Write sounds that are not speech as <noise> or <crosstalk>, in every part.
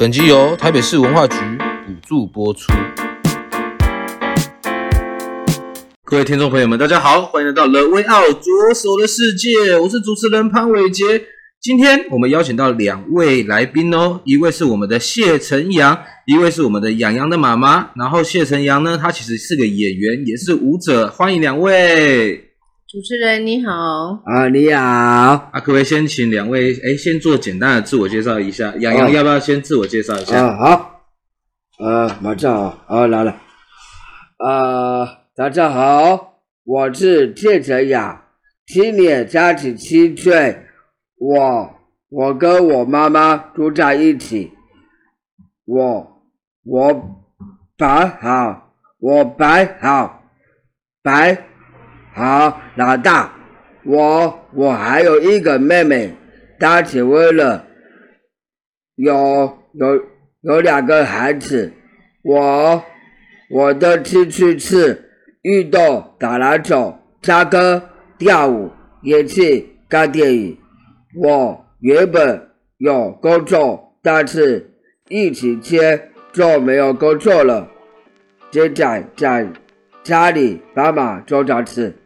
本集由台北市文化局补助播出。各位听众朋友们，大家好，欢迎来到 The Way Out 左手的世界，我是主持人潘伟杰。今天我们邀请到两位来宾哦，一位是我们的谢承阳，一位是我们的洋洋的妈妈。然后谢承阳呢，他其实是个演员，也是舞者。欢迎两位。主持人你好，啊你好，啊可不可以先请两位哎先做简单的自我介绍一下，洋洋要不要先自我介绍一下？啊好，呃马上啊，好来了，呃大家好，我是谢哲雅，今年三十七岁，我我跟我妈妈住在一起，我我摆好，我摆好，摆。好，老大，我我还有一个妹妹，她结婚了，有有有两个孩子，我我都出去吃运动，打篮球，唱歌，跳舞，演戏，看电影。我原本有工作，但是疫情间就没有工作了，现在在家里帮忙做家事。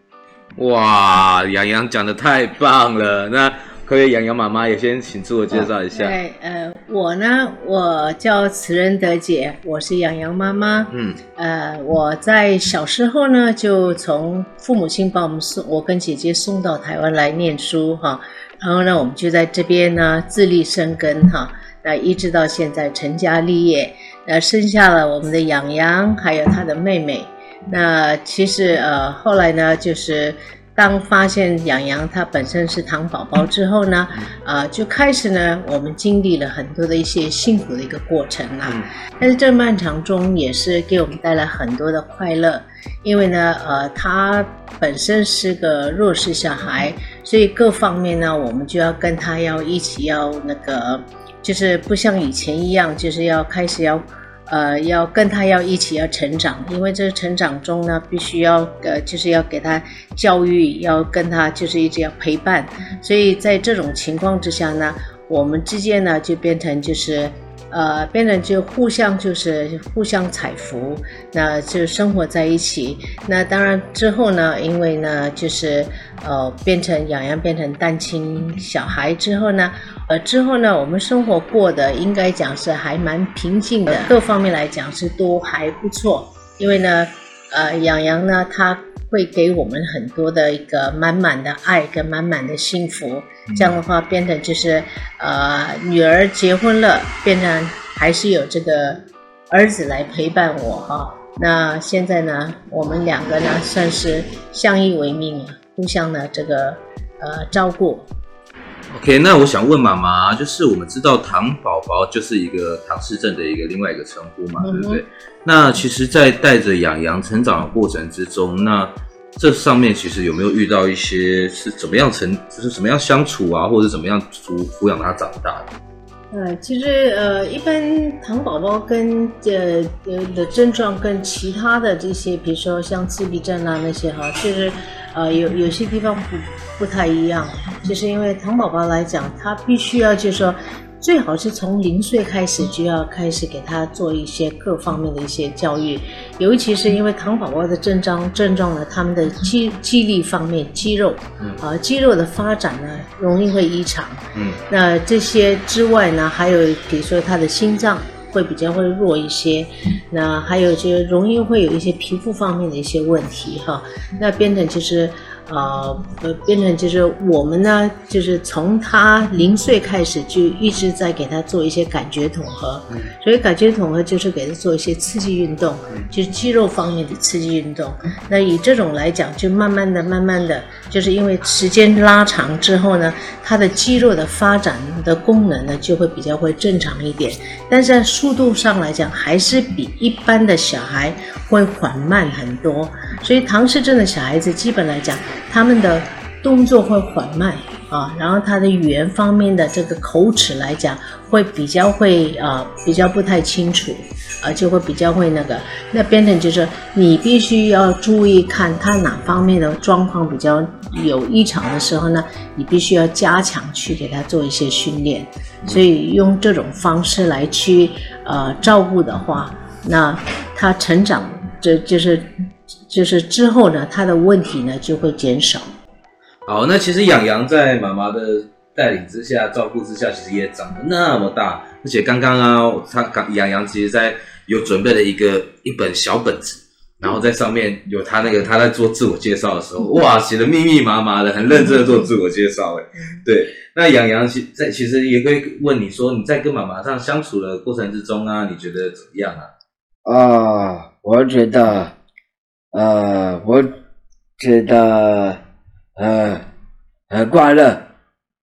哇，洋洋讲的太棒了！那可以，洋洋妈妈也先请自我介绍一下。对，呃，我呢，我叫慈仁德姐，我是洋洋妈妈。嗯，呃，我在小时候呢，就从父母亲把我们送，我跟姐姐送到台湾来念书哈，然后呢，我们就在这边呢自力生根哈，那一直到现在成家立业，那生下了我们的洋洋，还有他的妹妹。那其实呃，后来呢，就是当发现洋洋他本身是糖宝宝之后呢，呃，就开始呢，我们经历了很多的一些辛苦的一个过程啦。但是这漫长中也是给我们带来很多的快乐，因为呢，呃，他本身是个弱势小孩，所以各方面呢，我们就要跟他要一起要那个，就是不像以前一样，就是要开始要。呃，要跟他要一起要成长，因为这个成长中呢，必须要呃，就是要给他教育，要跟他就是一直要陪伴，所以在这种情况之下呢，我们之间呢就变成就是。呃，变成就互相就是互相采福，那就生活在一起。那当然之后呢，因为呢，就是呃，变成洋洋变成单亲小孩之后呢，呃，之后呢，我们生活过得应该讲是还蛮平静的，各方面来讲是都还不错。因为呢，呃，养羊呢，他会给我们很多的一个满满的爱跟满满的幸福。这样的话，变成就是，呃，女儿结婚了，变成还是有这个儿子来陪伴我哈。那现在呢，我们两个呢，算是相依为命了，互相的这个呃照顾。OK，那我想问妈妈，就是我们知道糖宝宝就是一个唐氏症的一个另外一个称呼嘛，对不对？嗯、那其实，在带着养羊成长的过程之中，那这上面其实有没有遇到一些是怎么样成，就是怎么样相处啊，或者怎么样抚抚养他长大的？呃，其实呃，一般糖宝宝跟呃呃的症状跟其他的这些，比如说像自闭症啊那些哈，就是呃有有些地方不不太一样，就是因为糖宝宝来讲，他必须要就是说。最好是从零岁开始就要开始给他做一些各方面的一些教育，尤其是因为糖宝宝的症状症状呢，他们的肌肌力方面肌肉，啊肌肉的发展呢容易会异常，嗯，那这些之外呢，还有比如说他的心脏会比较会弱一些，那还有就容易会有一些皮肤方面的一些问题哈，那变成就是呃，变成就是我们呢，就是从他零岁开始就一直在给他做一些感觉统合，嗯、所以感觉统合就是给他做一些刺激运动，嗯、就是肌肉方面的刺激运动。嗯、那以这种来讲，就慢慢的、慢慢的，就是因为时间拉长之后呢，他的肌肉的发展的功能呢就会比较会正常一点，但是在速度上来讲，还是比一般的小孩会缓慢很多。所以唐氏症的小孩子基本来讲，他们的动作会缓慢啊，然后他的语言方面的这个口齿来讲，会比较会啊，比较不太清楚，啊，就会比较会那个。那变成就是你必须要注意看他哪方面的状况比较有异常的时候呢，你必须要加强去给他做一些训练。所以用这种方式来去呃照顾的话，那他成长这就是。就是之后呢，他的问题呢就会减少。好，那其实养羊在妈妈的带领之下、照顾之下，其实也长得那么大。而且刚刚啊，他刚洋洋其实在有准备了一个一本小本子，然后在上面有他那个他在做自我介绍的时候，哇，写的密密麻麻的，很认真的做自我介绍。哎，对。那养羊其在其实也可以问你说，你在跟妈妈这样相处的过程之中啊，你觉得怎么样啊？啊，我觉得。呃，我觉得呃很快乐，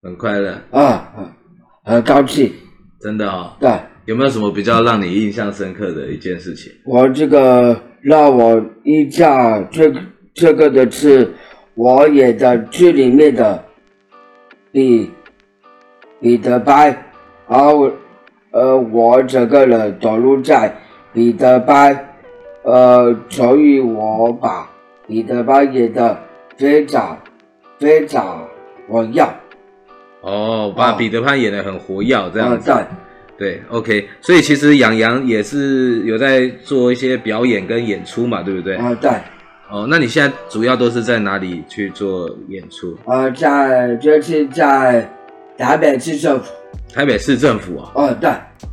很快乐啊，很高兴，真的哦。对，有没有什么比较让你印象深刻的一件事情？我这个让我印象最这个的是我演的剧里面的彼彼得潘，然后呃我整个人走路在彼得潘。呃，所以我把彼得潘演的非常非常活跃。哦，把彼得潘演的很活跃，这样子。对，对，OK。所以其实洋洋也是有在做一些表演跟演出嘛，对不对？啊，对。哦，那你现在主要都是在哪里去做演出？呃，在就是在台北市政府。台北市政府啊？哦，对。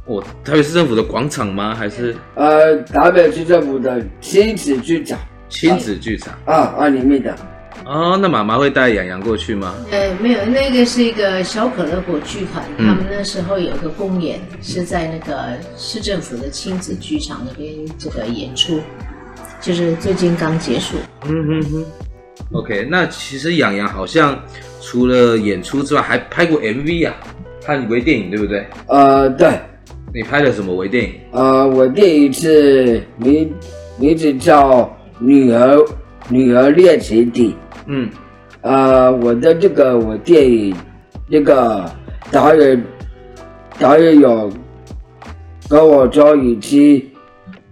哦，台北市政府的广场吗？还是？呃，台北市政府的亲子剧场。亲子剧场。啊啊，里面的。哦，那妈妈会带洋洋过去吗？呃，没有，那个是一个小可乐果剧团，嗯、他们那时候有个公演，是在那个市政府的亲子剧场那边这个演出，就是最近刚结束。嗯哼哼。OK，那其实洋洋好像除了演出之外，还拍过 MV 啊。看微电影对不对？呃，对。你拍的什么微电影？呃，我第一次名名字叫《女儿女儿练习地》。嗯。呃，我的这个我电影这个导演导演有跟我说已经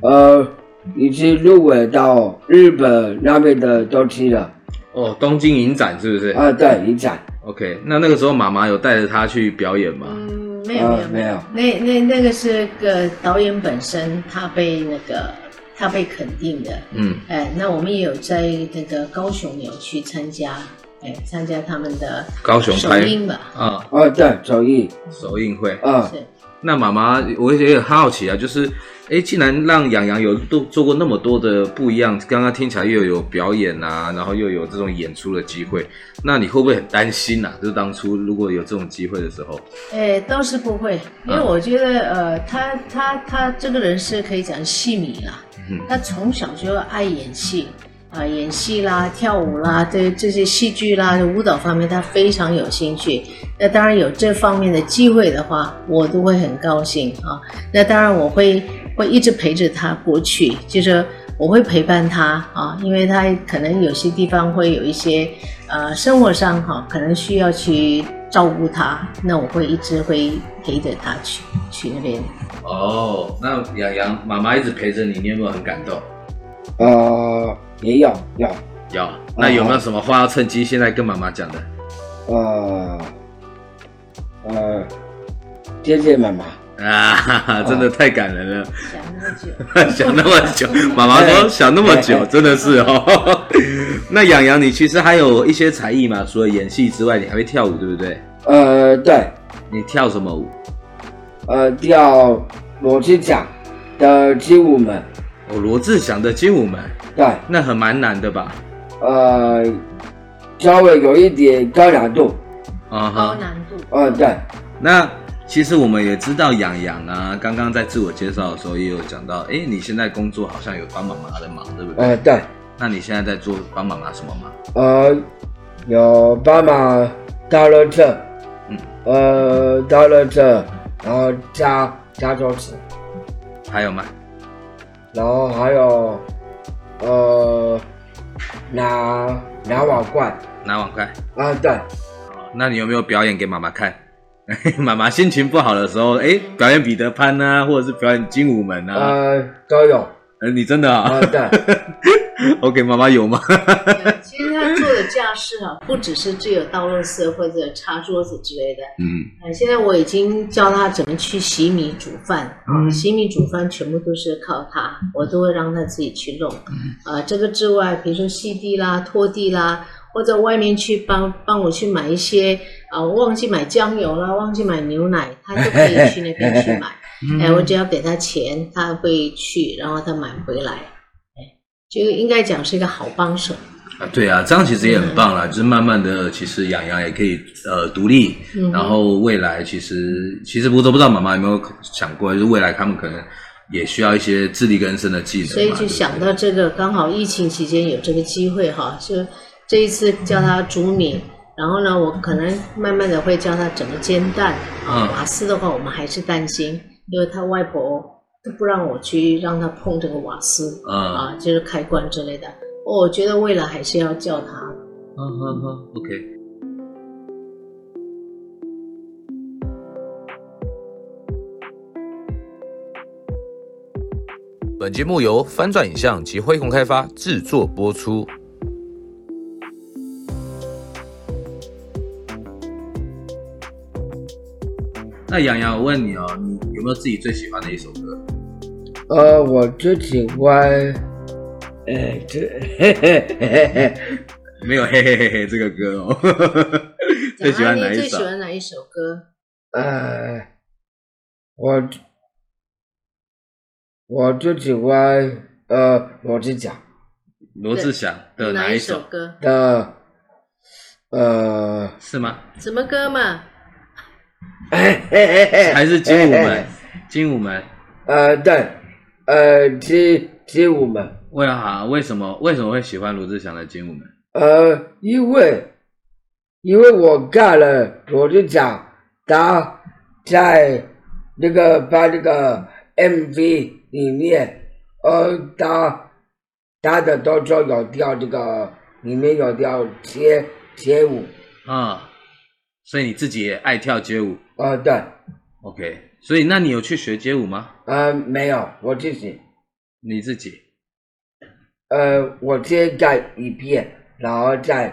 呃已经入围到日本那边的东西了。哦，东京影展是不是？啊，对，影展。OK，那那个时候妈妈有带着他去表演吗？嗯，没有没有没有，那那那个是个导演本身，他被那个他被肯定的。嗯，哎，那我们也有在那个高雄有去参加，哎，参加他们的高雄首映吧。啊，啊对，首映首映会。啊，是。那妈妈，我也很好奇啊，就是。哎，既然让洋洋有都做过那么多的不一样，刚刚听起来又有表演啊，然后又有这种演出的机会，那你会不会很担心呐、啊？就是当初如果有这种机会的时候，哎，倒是不会，因为我觉得，嗯、呃，他他他这个人是可以讲戏迷啦，嗯、他从小就爱演戏。啊，演戏啦、跳舞啦，对这些戏剧啦、舞蹈方面，他非常有兴趣。那当然有这方面的机会的话，我都会很高兴啊。那当然我会会一直陪着他过去，就是我会陪伴他啊，因为他可能有些地方会有一些呃生活上哈、啊，可能需要去照顾他，那我会一直会陪着他去去那边。哦，那洋洋妈妈一直陪着你，你有没有很感动？呃。也要要要，那有没有什么话要趁机现在跟妈妈讲的？呃呃，谢谢妈妈啊哈哈，真的太感人了。想那么久，<laughs> 想那么久，妈妈说想那么久，真的是哦。<laughs> 那洋洋，你其实还有一些才艺嘛？除了演戏之外，你还会跳舞，对不对？呃，对。你跳什么舞？呃，跳罗志祥的精武门。哦，罗志祥的精武门。对，那很蛮难的吧？呃，稍微有一点高难度。啊哈，高难度。嗯，对。那其实我们也知道，洋洋啊，刚刚在自我介绍的时候也有讲到，哎，你现在工作好像有帮妈妈的忙，对不对？呃，对。那你现在在做帮妈妈什么忙？呃，有帮忙倒垃圾，嗯，呃，倒垃圾，然后加加桌子，还有吗？然后还有，呃，拿拿碗筷，拿碗筷。啊，对。那你有没有表演给妈妈看？<laughs> 妈妈心情不好的时候，哎，表演彼得潘啊，或者是表演精武门啊？呃，都有。呃，你真的啊？啊，对。<laughs> OK，妈妈有吗？<laughs> 其实他做的家事啊，不只是只有倒垃圾或者擦桌子之类的。嗯，呃，现在我已经教他怎么去洗米煮饭。嗯，洗米煮饭全部都是靠他，我都会让他自己去弄。嗯，呃，这个之外，比如说吸地啦、拖地啦，或者外面去帮帮我去买一些啊，呃，忘记买酱油啦，忘记买牛奶，他都可以去那边去买。<laughs> 哎，我只要给他钱，他会去，然后他买回来。就应该讲是一个好帮手啊，对啊，这样其实也很棒啦。嗯、就是慢慢的，其实养羊也可以呃独立，嗯、然后未来其实其实不都不知道妈妈有没有想过，就是未来他们可能也需要一些自力更生的技能。所以就想到这个，刚好疫情期间有这个机会哈，就这一次教他煮米，然后呢，我可能慢慢的会教他怎么煎蛋。啊、嗯，瓦斯的话，我们还是担心，因为他外婆。不让我去让他碰这个瓦斯，啊，啊，就是开关之类的。我觉得未来还是要叫他。嗯嗯嗯，OK。本节目由翻转影像及辉鸿开发制作播出。那洋洋，我问你哦，你有没有自己最喜欢的一首歌？呃，我最喜欢，哎，这嘿嘿嘿嘿嘿，没有嘿嘿嘿嘿这个歌哦。<laughs> 最喜欢哪一首？最喜欢哪一首歌？呃，我我最喜欢呃罗志祥。罗志祥的哪一首歌？的呃，是吗？什么歌嘛？哎哎哎哎，还是精武门？精武门？呃，对。呃，精精武门，为啥？为什么？为什么会喜欢罗志祥的精武门？呃，因为因为我看了罗志祥，他在那个把那个 MV 里面，呃，他他的动作有跳这个，里面有跳街街舞啊，所以你自己也爱跳街舞？啊、呃，对，OK。所以，那你有去学街舞吗？呃，没有，我自己。你自己？呃，我先改一遍，然后再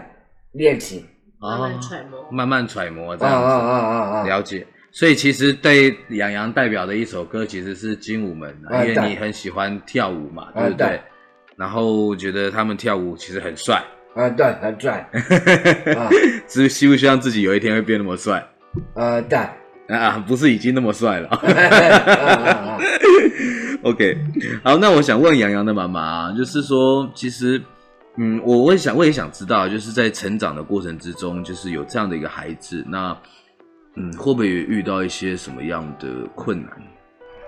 练习，慢慢揣摩，慢慢揣摩这样子。啊啊啊啊！了解。所以，其实对杨洋代表的一首歌其实是《精武门》，因为你很喜欢跳舞嘛，对不对？然后觉得他们跳舞其实很帅。啊，对，很帅。<laughs> 只是希不希望自己有一天会变那么帅？呃，对。啊，不是已经那么帅了。<laughs> <laughs> OK，好，那我想问洋洋的妈妈，就是说，其实，嗯，我我也想，我也想知道，就是在成长的过程之中，就是有这样的一个孩子，那，嗯，会不会遇到一些什么样的困难？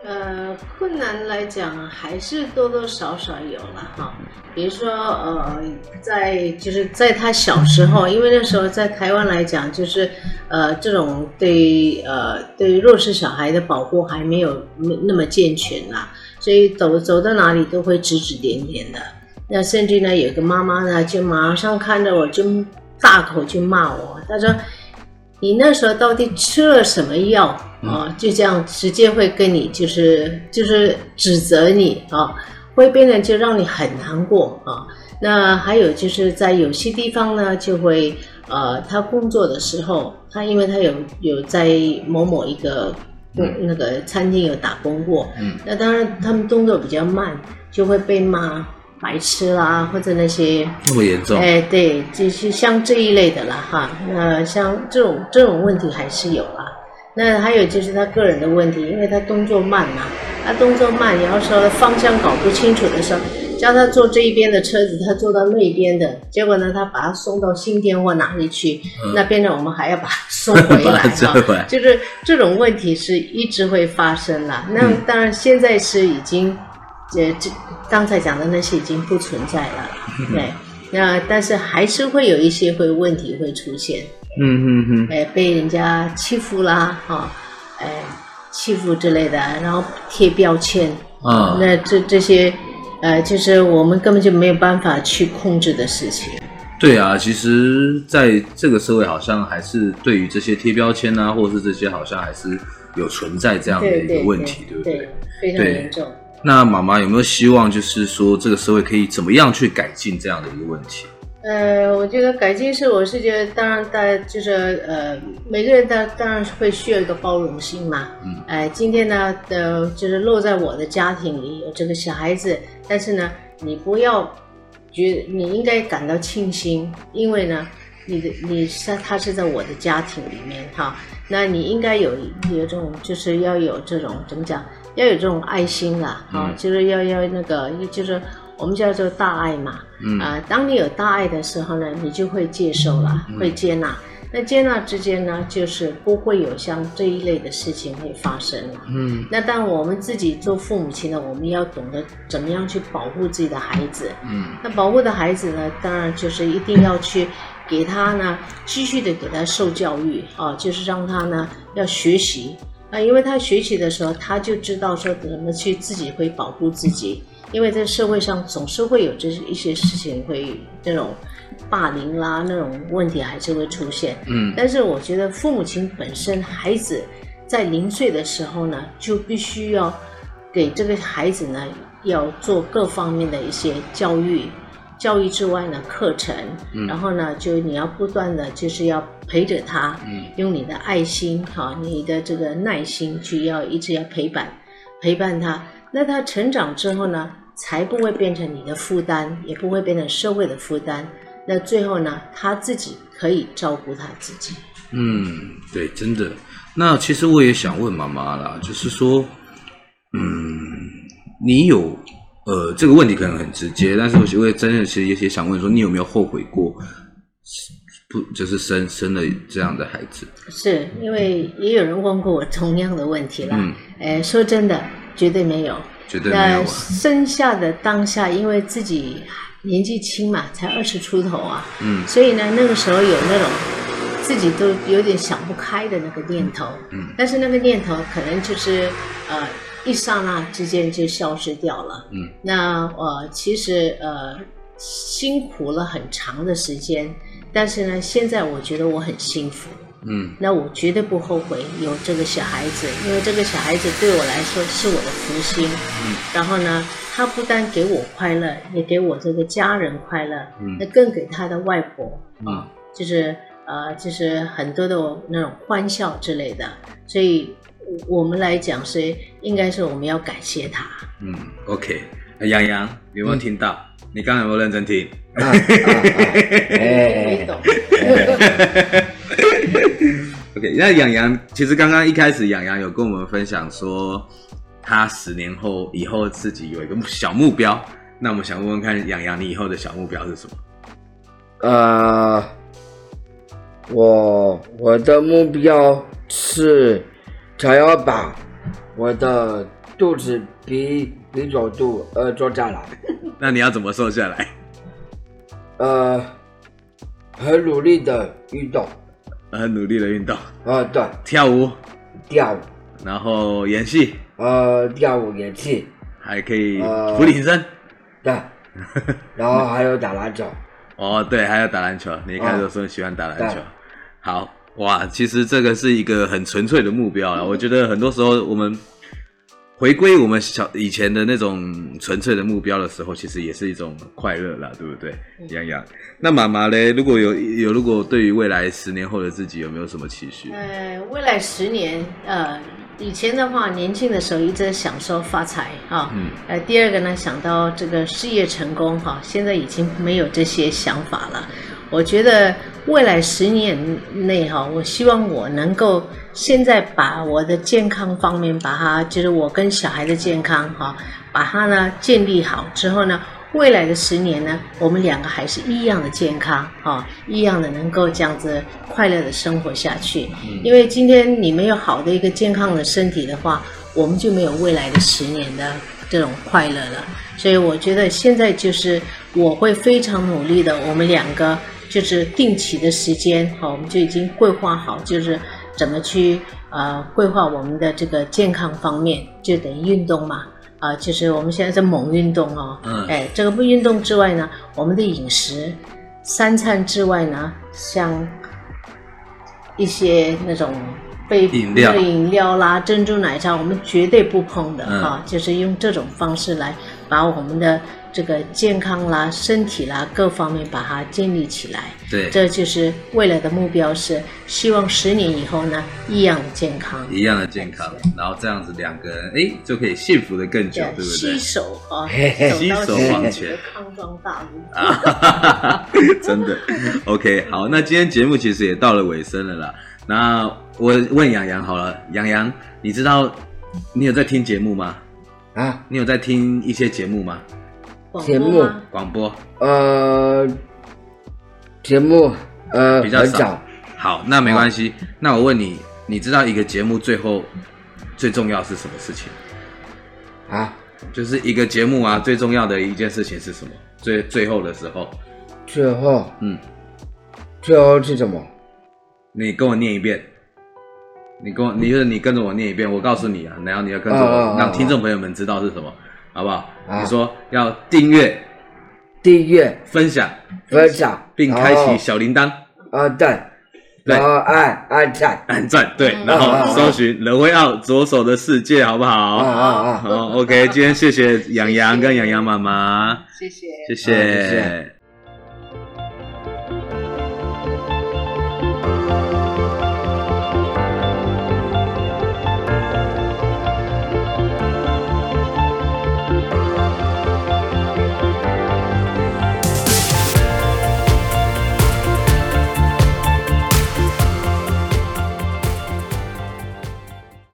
呃，困难来讲还是多多少少有了哈。比如说，呃，在就是在他小时候，因为那时候在台湾来讲，就是呃，这种对呃对弱势小孩的保护还没有那么健全啦，所以走走到哪里都会指指点点的。那甚至呢，有个妈妈呢，就马上看着我就大口就骂我，她说。你那时候到底吃了什么药啊？就这样直接会跟你就是就是指责你啊，会变得就让你很难过啊。那还有就是在有些地方呢，就会呃，他工作的时候，他因为他有有在某某一个那个餐厅有打工过，嗯，那当然他们动作比较慢，就会被骂。白痴啦，或者那些那么严重？哎，对，就是像这一类的啦，哈。那像这种这种问题还是有啦。那还有就是他个人的问题，因为他动作慢嘛，他动作慢，然后说方向搞不清楚的时候，叫他坐这一边的车子，他坐到那边的，结果呢，他把他送到新店或哪里去，嗯、那边呢，我们还要把他送回来 <laughs> 哈，就是这种问题是一直会发生了。那当然现在是已经，呃，这刚才讲的那些已经不存在了，对。那但是还是会有一些会问题会出现，嗯嗯嗯，哎，被人家欺负啦，哈，哎，欺负之类的，然后贴标签啊，那这这些，呃，就是我们根本就没有办法去控制的事情。对啊，其实在这个社会，好像还是对于这些贴标签啊，或者是这些，好像还是有存在这样的一个问题，对，对，对，对不对？对，非常严重。那妈妈有没有希望，就是说这个社会可以怎么样去改进这样的一个问题？呃，我觉得改进是，我是觉得，当然大家就是呃，每个人当当然会需要一个包容心嘛。嗯。哎、呃，今天呢呃，就是落在我的家庭里有这个小孩子，但是呢，你不要觉得你应该感到庆幸，因为呢，你的你是他是在我的家庭里面哈，那你应该有有这种就是要有这种怎么讲？要有这种爱心啦，啊，就是要要那个，就是我们叫做大爱嘛，嗯啊，当你有大爱的时候呢，你就会接受了，会接纳。那接纳之间呢，就是不会有像这一类的事情会发生了。嗯，那当我们自己做父母亲的，我们要懂得怎么样去保护自己的孩子。嗯，那保护的孩子呢，当然就是一定要去给他呢，继续的给他受教育啊，就是让他呢要学习。啊，因为他学习的时候，他就知道说怎么去自己会保护自己。因为在社会上总是会有这一些事情会那种霸凌啦，那种问题还是会出现。嗯，但是我觉得父母亲本身，孩子在零岁的时候呢，就必须要给这个孩子呢要做各方面的一些教育。教育之外呢，课程，嗯、然后呢，就你要不断的就是要陪着他，嗯、用你的爱心哈，你的这个耐心去要一直要陪伴，陪伴他。那他成长之后呢，才不会变成你的负担，也不会变成社会的负担。那最后呢，他自己可以照顾他自己。嗯，对，真的。那其实我也想问妈妈啦，就是说，嗯，你有？呃，这个问题可能很直接，但是我我也真的其实也也想问说，你有没有后悔过，不就是生生了这样的孩子？是因为也有人问过我同样的问题了。嗯，哎，说真的，绝对没有，绝对没有啊。那生下的当下，因为自己年纪轻嘛，才二十出头啊，嗯，所以呢，那个时候有那种自己都有点想不开的那个念头，嗯，但是那个念头可能就是呃。一刹那之间就消失掉了。嗯，那呃，其实呃，辛苦了很长的时间，但是呢，现在我觉得我很幸福。嗯，那我绝对不后悔有这个小孩子，因为这个小孩子对我来说是我的福星。嗯，然后呢，他不但给我快乐，也给我这个家人快乐。嗯，那更给他的外婆啊，嗯，就是呃，就是很多的那种欢笑之类的，所以。我们来讲是，应该是我们要感谢他。嗯，OK，洋洋，你有没有听到？嗯、你刚才有没有认真听？啊啊啊、<laughs> 没懂。<laughs> <laughs> OK，那洋洋其实刚刚一开始，洋洋有跟我们分享说，他十年后以后自己有一个小目标。那我们想问问看，洋洋，你以后的小目标是什么？呃，我我的目标是。想要把我的肚子比比角度呃做下来，<laughs> 那你要怎么瘦下来？呃，很努力的运动，很努力的运动。啊，对，跳舞，跳舞，然后演戏，呃，跳舞演戏，还可以俯卧撑，对，<laughs> 然后还有打篮球。哦，对，还有打篮球。你一开始说你喜欢打篮球，好。哇，其实这个是一个很纯粹的目标啊！我觉得很多时候我们回归我们小以前的那种纯粹的目标的时候，其实也是一种快乐啦，对不对？洋洋，那妈妈嘞，如果有有，如果对于未来十年后的自己有没有什么期许？呃，未来十年，呃，以前的话，年轻的时候一直想说发财哈，嗯，呃，第二个呢，想到这个事业成功哈，现在已经没有这些想法了。我觉得未来十年内哈，我希望我能够现在把我的健康方面，把它就是我跟小孩的健康哈，把它呢建立好之后呢，未来的十年呢，我们两个还是一样的健康啊，一样的能够这样子快乐的生活下去。因为今天你没有好的一个健康的身体的话，我们就没有未来的十年的这种快乐了。所以我觉得现在就是我会非常努力的，我们两个就是定期的时间，好，我们就已经规划好，就是怎么去呃规划我们的这个健康方面，就等于运动嘛，啊、呃，就是我们现在在猛运动哦，嗯，哎，这个不运动之外呢，我们的饮食三餐之外呢，像一些那种。被饮料、饮料啦、珍珠奶茶，我们绝对不碰的啊，就是用这种方式来把我们的这个健康啦、身体啦各方面把它建立起来。对，这就是未来的目标是希望十年以后呢，一样的健康，一样的健康，然后这样子两个人哎就可以幸福的更久，对，对不对？携手啊，携手往前，康庄大路 <laughs> 真的 OK。好，那今天节目其实也到了尾声了啦。那我问杨洋好了，杨洋，你知道你有在听节目吗？啊，你有在听一些节目吗？节目广播，呃，节目呃比较少。好，那没关系。啊、那我问你，你知道一个节目最后最重要是什么事情？啊，就是一个节目啊，最重要的一件事情是什么？最最后的时候，最后，嗯，最后是什么？你跟我念一遍，你跟我，你就是你跟着我念一遍，我告诉你啊，然后你要跟着我，哦、让听众朋友们知道是什么，哦、好不好？啊、你说要订阅、订阅、分享、分享，并开启小铃铛。啊，对，然后按按赞，按赞，对，然后搜寻冷威奥左手的世界，好不好？啊啊啊！好，OK，今天谢谢洋洋跟洋洋妈妈，谢谢，谢谢。